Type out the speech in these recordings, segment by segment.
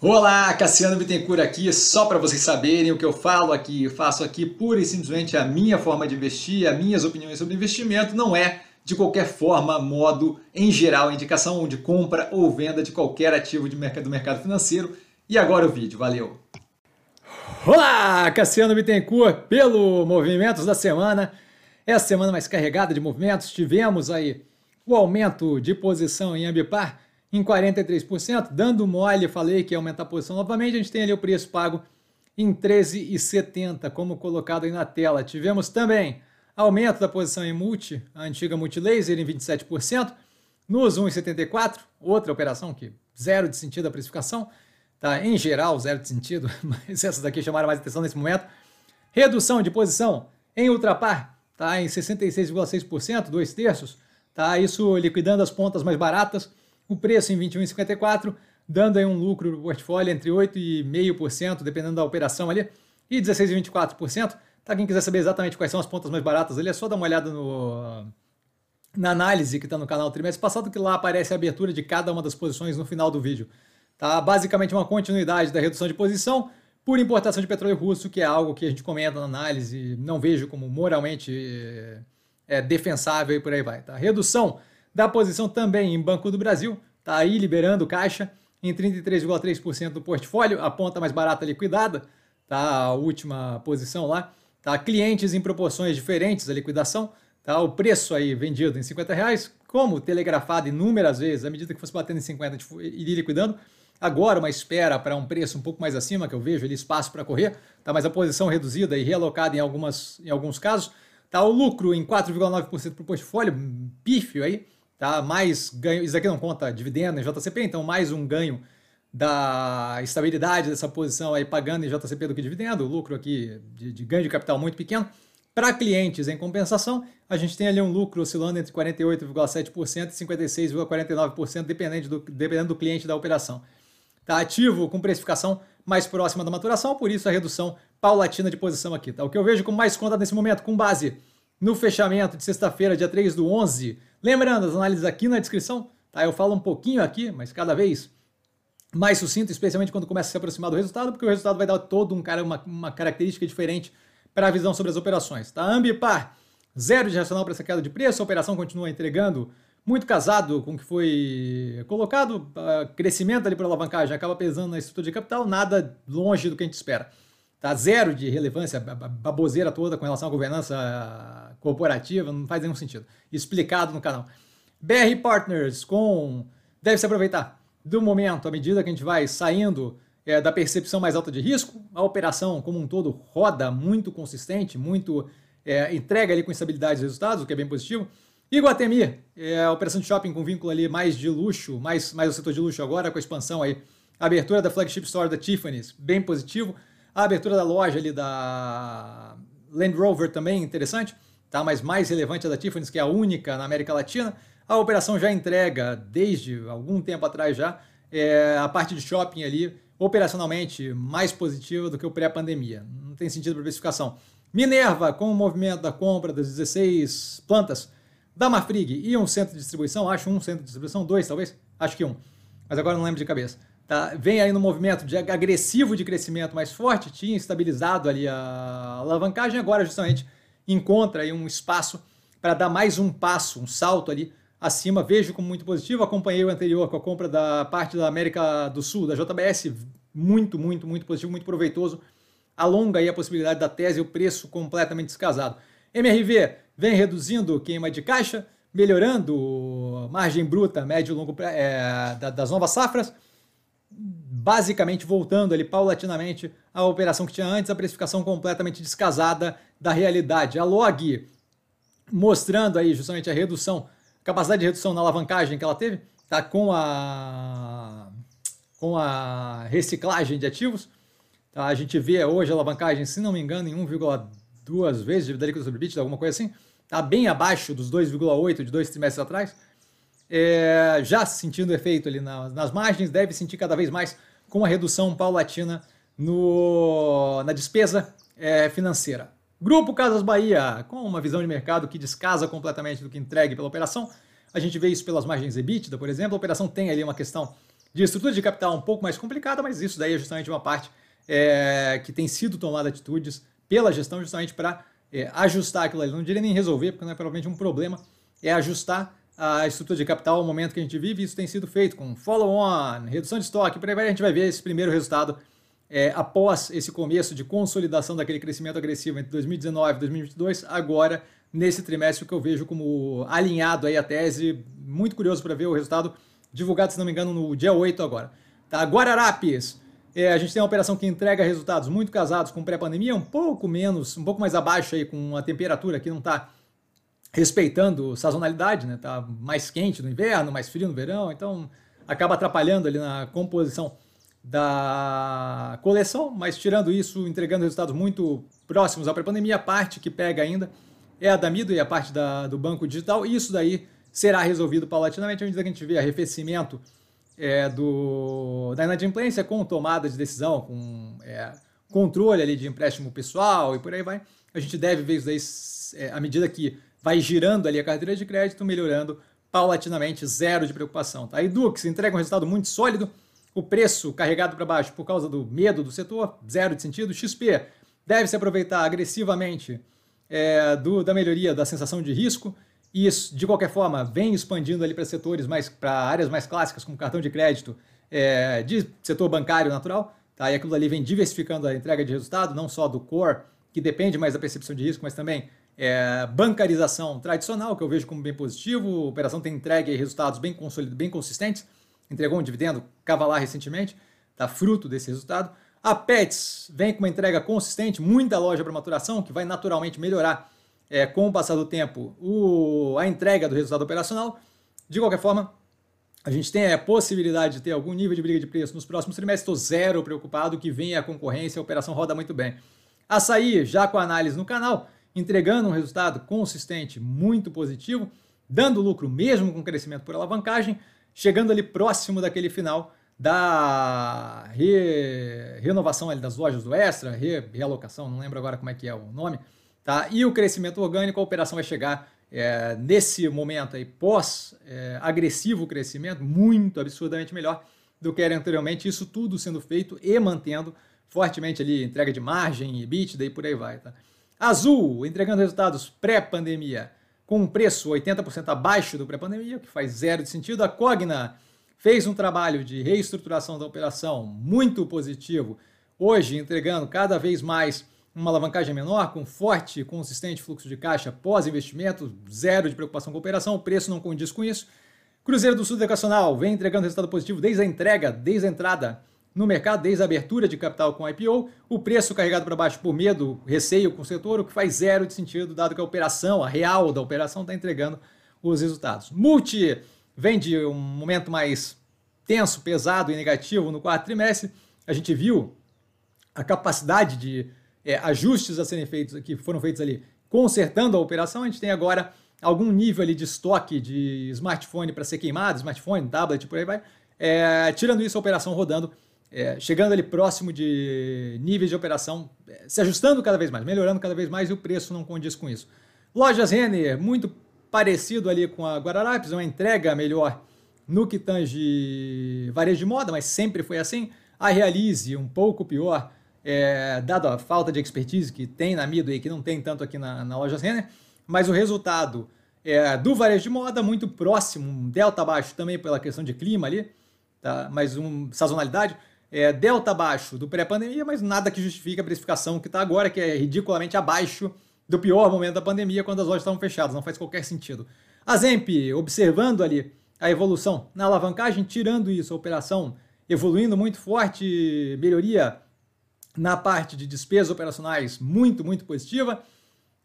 Olá, Cassiano Bittencourt aqui, só para vocês saberem o que eu falo aqui, eu faço aqui pura e simplesmente a minha forma de investir, as minhas opiniões sobre investimento, não é de qualquer forma, modo, em geral, indicação de compra ou venda de qualquer ativo de mercado, do mercado financeiro. E agora o vídeo, valeu! Olá, Cassiano Bittencourt, pelo Movimentos da Semana. Essa semana mais carregada de movimentos, tivemos aí o aumento de posição em Ambipar, em 43%, dando mole, falei que ia aumentar a posição novamente, a gente tem ali o preço pago em 13,70, como colocado aí na tela. Tivemos também aumento da posição em multi, a antiga multilaser em 27%, nos 1,74, outra operação que zero de sentido a precificação, tá? Em geral, zero de sentido, mas essas daqui chamaram mais atenção nesse momento. Redução de posição em ultrapar, tá? Em 66,6%, dois terços, tá? Isso liquidando as pontas mais baratas o preço em 21,54, dando aí um lucro no portfólio entre 8,5%, dependendo da operação ali, e 16,24%. Tá, quem quiser saber exatamente quais são as pontas mais baratas ali, é só dar uma olhada no, na análise que está no canal trimestre passado, que lá aparece a abertura de cada uma das posições no final do vídeo. Tá? Basicamente uma continuidade da redução de posição por importação de petróleo russo, que é algo que a gente comenta na análise, não vejo como moralmente é, defensável e por aí vai. Tá? Redução da posição também em Banco do Brasil, está aí liberando caixa em 33,3% do portfólio, a ponta mais barata liquidada, tá? A última posição lá, tá? Clientes em proporções diferentes a liquidação, tá? O preço aí vendido em 50 reais, como telegrafado inúmeras vezes, à medida que fosse batendo em 50 iria liquidando, agora uma espera para um preço um pouco mais acima, que eu vejo ali espaço para correr, tá? Mas a posição reduzida e realocada em, algumas, em alguns casos, tá? O lucro em 4,9% para o portfólio, pífio aí, tá? Mais ganho, isso aqui não conta dividendo em JCP, então mais um ganho da estabilidade dessa posição aí pagando em JCP do que dividendo, lucro aqui de, de ganho de capital muito pequeno. Para clientes, em compensação, a gente tem ali um lucro oscilando entre 48,7% e 56,49%, dependendo do, dependendo do cliente da operação. Está ativo com precificação mais próxima da maturação, por isso a redução paulatina de posição aqui. Tá? O que eu vejo com mais conta nesse momento, com base no fechamento de sexta-feira, dia 3 do 11. Lembrando, as análises aqui na descrição, tá? Eu falo um pouquinho aqui, mas cada vez mais sucinto, especialmente quando começa a se aproximar do resultado, porque o resultado vai dar todo um cara, uma, uma característica diferente para a visão sobre as operações. Tá? Ambipar, zero de racional para essa queda de preço, a operação continua entregando muito casado com o que foi colocado, crescimento ali por alavancagem acaba pesando na estrutura de capital, nada longe do que a gente espera. Tá zero de relevância, baboseira toda com relação à governança corporativa, não faz nenhum sentido. Explicado no canal. BR Partners com. Deve se aproveitar do momento, à medida que a gente vai saindo é, da percepção mais alta de risco, a operação como um todo roda muito consistente, muito é, entrega ali com estabilidade de resultados, o que é bem positivo. Iguatemi, é, a operação de shopping com vínculo ali mais de luxo, mais, mais o setor de luxo agora, com a expansão aí. A abertura da flagship store da Tiffany's, bem positivo. A abertura da loja ali da Land Rover também interessante, tá? mas mais relevante é da Tiffany's, que é a única na América Latina. A operação já entrega, desde algum tempo atrás já, é, a parte de shopping ali, operacionalmente mais positiva do que o pré-pandemia. Não tem sentido para precificação. Minerva, com o movimento da compra das 16 plantas da Marfrig e um centro de distribuição, acho um centro de distribuição, dois talvez, acho que um, mas agora não lembro de cabeça tá, vem aí no movimento de agressivo de crescimento mais forte, tinha estabilizado ali a alavancagem, agora justamente encontra aí um espaço para dar mais um passo, um salto ali acima, vejo como muito positivo, acompanhei o anterior com a compra da parte da América do Sul, da JBS, muito, muito, muito positivo, muito proveitoso, alonga aí a possibilidade da tese e o preço completamente descasado. MRV vem reduzindo queima de caixa, melhorando margem bruta, médio e longo é, das novas safras, basicamente voltando ali paulatinamente à operação que tinha antes, a precificação completamente descasada da realidade. A log mostrando aí justamente a redução, capacidade de redução na alavancagem que ela teve, tá com a com a reciclagem de ativos. Tá? A gente vê hoje a alavancagem, se não me engano, em 1,2 vezes de líquido sobre EBITDA, alguma coisa assim. Está bem abaixo dos 2,8 de dois trimestres atrás é, já sentindo efeito ali nas, nas margens, deve sentir cada vez mais com a redução paulatina no, na despesa é, financeira. Grupo Casas Bahia, com uma visão de mercado que descasa completamente do que entregue pela operação. A gente vê isso pelas margens EBITDA, por exemplo. A operação tem ali uma questão de estrutura de capital um pouco mais complicada, mas isso daí é justamente uma parte é, que tem sido tomada atitudes pela gestão justamente para é, ajustar aquilo ali. Não diria nem resolver, porque não é provavelmente um problema, é ajustar a estrutura de capital ao momento que a gente vive. Isso tem sido feito com follow-on, redução de estoque, por aí a gente vai ver esse primeiro resultado é, após esse começo de consolidação daquele crescimento agressivo entre 2019 e 2022, agora nesse trimestre que eu vejo como alinhado aí a tese, muito curioso para ver o resultado divulgado, se não me engano, no dia 8 agora. Tá, Guararapes, é, a gente tem uma operação que entrega resultados muito casados com pré-pandemia, um pouco menos, um pouco mais abaixo aí com a temperatura que não está respeitando sazonalidade, né? Tá mais quente no inverno, mais frio no verão, então acaba atrapalhando ali na composição da coleção, mas tirando isso, entregando resultados muito próximos à pré-pandemia, a parte que pega ainda é a da Mido e a parte da, do banco digital, e isso daí será resolvido paulatinamente à medida que a gente vê arrefecimento é, do, da inadimplência com tomada de decisão, com é, controle ali de empréstimo pessoal e por aí vai. A gente deve ver isso daí é, à medida que vai girando ali a carteira de crédito, melhorando paulatinamente, zero de preocupação. Tá? E Dux entrega um resultado muito sólido, o preço carregado para baixo por causa do medo do setor, zero de sentido. XP deve se aproveitar agressivamente é, do, da melhoria da sensação de risco. E isso, de qualquer forma, vem expandindo ali para setores mais, para áreas mais clássicas, como cartão de crédito, é, de setor bancário natural. Tá? E aquilo ali vem diversificando a entrega de resultado, não só do core, que depende mais da percepção de risco, mas também é, bancarização tradicional, que eu vejo como bem positivo. A operação tem entregue resultados bem, bem consistentes. Entregou um dividendo cavalar recentemente, tá fruto desse resultado. A Pets vem com uma entrega consistente, muita loja para maturação, que vai naturalmente melhorar é, com o passar do tempo o, a entrega do resultado operacional. De qualquer forma, a gente tem a possibilidade de ter algum nível de briga de preço nos próximos trimestres. Estou zero preocupado que venha a concorrência, a operação roda muito bem. Açaí, já com análise no canal, entregando um resultado consistente, muito positivo, dando lucro mesmo com crescimento por alavancagem, chegando ali próximo daquele final da re... renovação ali das lojas do Extra, re... realocação, não lembro agora como é que é o nome, tá? E o crescimento orgânico, a operação vai chegar é, nesse momento aí pós é, crescimento, muito absurdamente melhor do que era anteriormente, isso tudo sendo feito e mantendo fortemente ali entrega de margem, EBITDA e por aí vai, tá? Azul, entregando resultados pré-pandemia com um preço 80% abaixo do pré-pandemia, o que faz zero de sentido. A Cogna fez um trabalho de reestruturação da operação muito positivo, hoje entregando cada vez mais uma alavancagem menor, com forte e consistente fluxo de caixa pós-investimento, zero de preocupação com a operação, o preço não condiz com isso. Cruzeiro do Sul Educacional vem entregando resultado positivo desde a entrega, desde a entrada no mercado desde a abertura de capital com IPO, o preço carregado para baixo por medo, receio com o setor, o que faz zero de sentido, dado que a operação, a real da operação, está entregando os resultados. Multi vem de um momento mais tenso, pesado e negativo no quarto trimestre. A gente viu a capacidade de é, ajustes a serem feitos, que foram feitos ali, consertando a operação. A gente tem agora algum nível ali de estoque de smartphone para ser queimado, smartphone, tablet, por aí vai. É, tirando isso, a operação rodando é, chegando ali próximo de níveis de operação, é, se ajustando cada vez mais, melhorando cada vez mais e o preço não condiz com isso. Lojas Renner, muito parecido ali com a Guararapes, uma entrega melhor no que tange varejo de moda, mas sempre foi assim. A Realize, um pouco pior, é, dado a falta de expertise que tem na Mido e que não tem tanto aqui na, na Lojas Renner, mas o resultado é, do varejo de moda muito próximo, um delta baixo também pela questão de clima ali, tá? mas um sazonalidade, é, delta abaixo do pré-pandemia, mas nada que justifique a precificação que está agora, que é ridiculamente abaixo do pior momento da pandemia, quando as lojas estavam fechadas. Não faz qualquer sentido. A Zemp, observando ali a evolução na alavancagem, tirando isso, a operação evoluindo muito forte, melhoria na parte de despesas operacionais muito, muito positiva.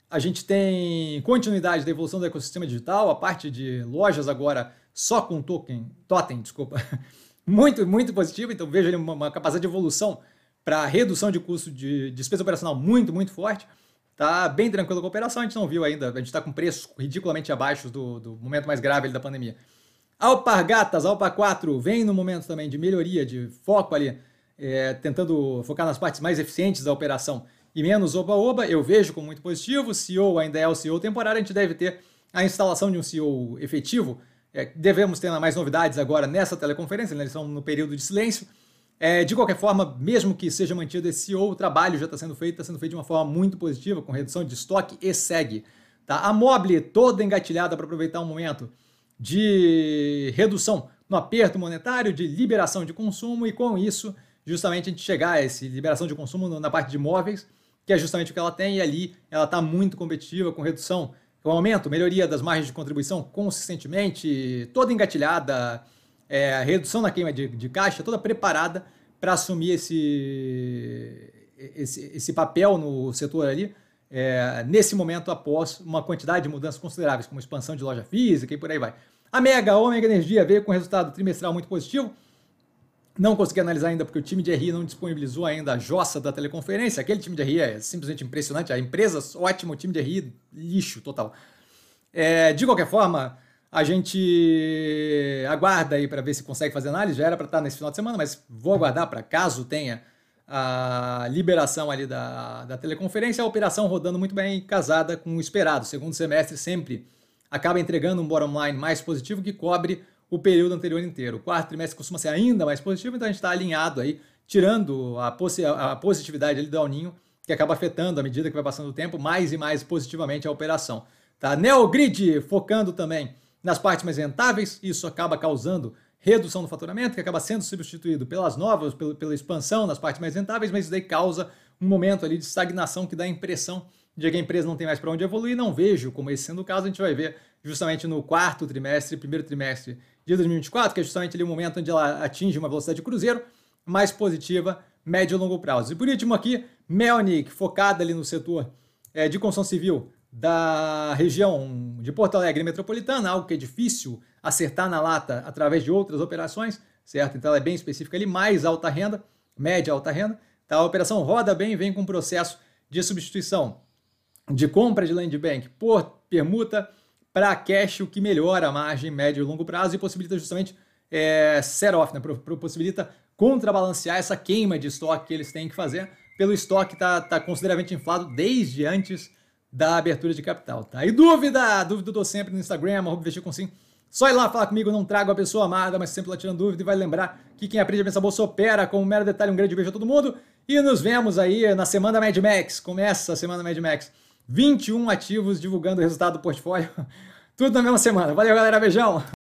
A gente tem continuidade da evolução do ecossistema digital, a parte de lojas agora só com token, totem, desculpa, muito, muito positivo. Então vejo ali uma, uma capacidade de evolução para redução de custo de despesa operacional muito, muito forte. Tá bem tranquilo com a operação, a gente não viu ainda, a gente está com preços ridiculamente abaixo do, do momento mais grave da pandemia. Alpargatas, Alpa 4, vem no momento também de melhoria, de foco ali, é, tentando focar nas partes mais eficientes da operação e menos oba-oba, eu vejo como muito positivo. O CEO ainda é o CEO temporário, a gente deve ter a instalação de um CEO efetivo É, devemos ter mais novidades agora nessa teleconferência, né? eles estão no período de silêncio. É, de qualquer forma, mesmo que seja mantido esse ou o trabalho já está sendo feito, está sendo feito de uma forma muito positiva, com redução de estoque e segue. Tá? A Mobile toda engatilhada para aproveitar um momento de redução no aperto monetário, de liberação de consumo, e com isso, justamente a gente chegar a essa liberação de consumo na parte de imóveis, que é justamente o que ela tem, e ali ela está muito competitiva, com redução, com aumento, melhoria das margens de contribuição consistentemente, toda engatilhada, é, redução na queima de, de caixa, toda preparada para assumir esse, esse, esse, papel no setor ali, é, nesse momento após uma quantidade de mudanças consideráveis, como expansão de loja física e por aí vai. A Mega, a Omega Energia veio com resultado trimestral muito positivo, não consegui analisar ainda porque o time de RI não disponibilizou ainda a jossa da teleconferência. Aquele time de RI é simplesmente impressionante. A empresa, ótimo, o time de RI, lixo total. É, de qualquer forma, a gente aguarda aí para ver se consegue fazer análise. Já era para estar nesse final de semana, mas vou aguardar para caso tenha a liberação ali da, da teleconferência. A operação rodando muito bem, casada com o esperado. Segundo semestre sempre acaba entregando um bottom line mais positivo que cobre o período anterior inteiro. O quarto trimestre costuma ser ainda mais positivo, então a gente está alinhado aí, tirando a, possi a positividade ali do Alninho, que acaba afetando à medida que vai passando o tempo, mais e mais positivamente a operação. Tá? Neogrid focando também nas partes mais rentáveis, isso acaba causando redução no faturamento, que acaba sendo substituído pelas novas, pela, pela expansão nas partes mais rentáveis, mas isso daí causa um momento ali de estagnação que dá a impressão de que a empresa não tem mais para onde evoluir. Não vejo como esse sendo o caso, a gente vai ver justamente no quarto trimestre, primeiro trimestre de 2024, que é justamente ali o momento onde ela atinge uma velocidade de cruzeiro mais positiva, médio e longo prazo. E por último aqui, Melnick, focada ali no setor é, de construção civil da região de Porto Alegre metropolitana, algo que é difícil acertar na lata através de outras operações, certo? Então ela é bem específica ali, mais alta renda, média alta renda. Tá? A operação roda bem, vem com um processo de substituição de compra de land bank por permuta para cash, o que melhora a margem médio e longo prazo e possibilita justamente é, set-off, né? possibilita contrabalancear essa queima de estoque que eles têm que fazer pelo estoque que está tá consideravelmente inflado desde antes da abertura de capital. Tá? E dúvida? Dúvida eu sempre no Instagram, arroba com sim. Só ir lá falar comigo, não trago a pessoa amada, mas sempre lá tirando dúvida e vai lembrar que quem aprende a pensar bolsa opera. Com um mero detalhe, um grande beijo a todo mundo. E nos vemos aí na semana Mad Max. Começa a semana Mad Max. 21 ativos divulgando o resultado do portfólio. Tudo na mesma semana. Valeu, galera. Beijão.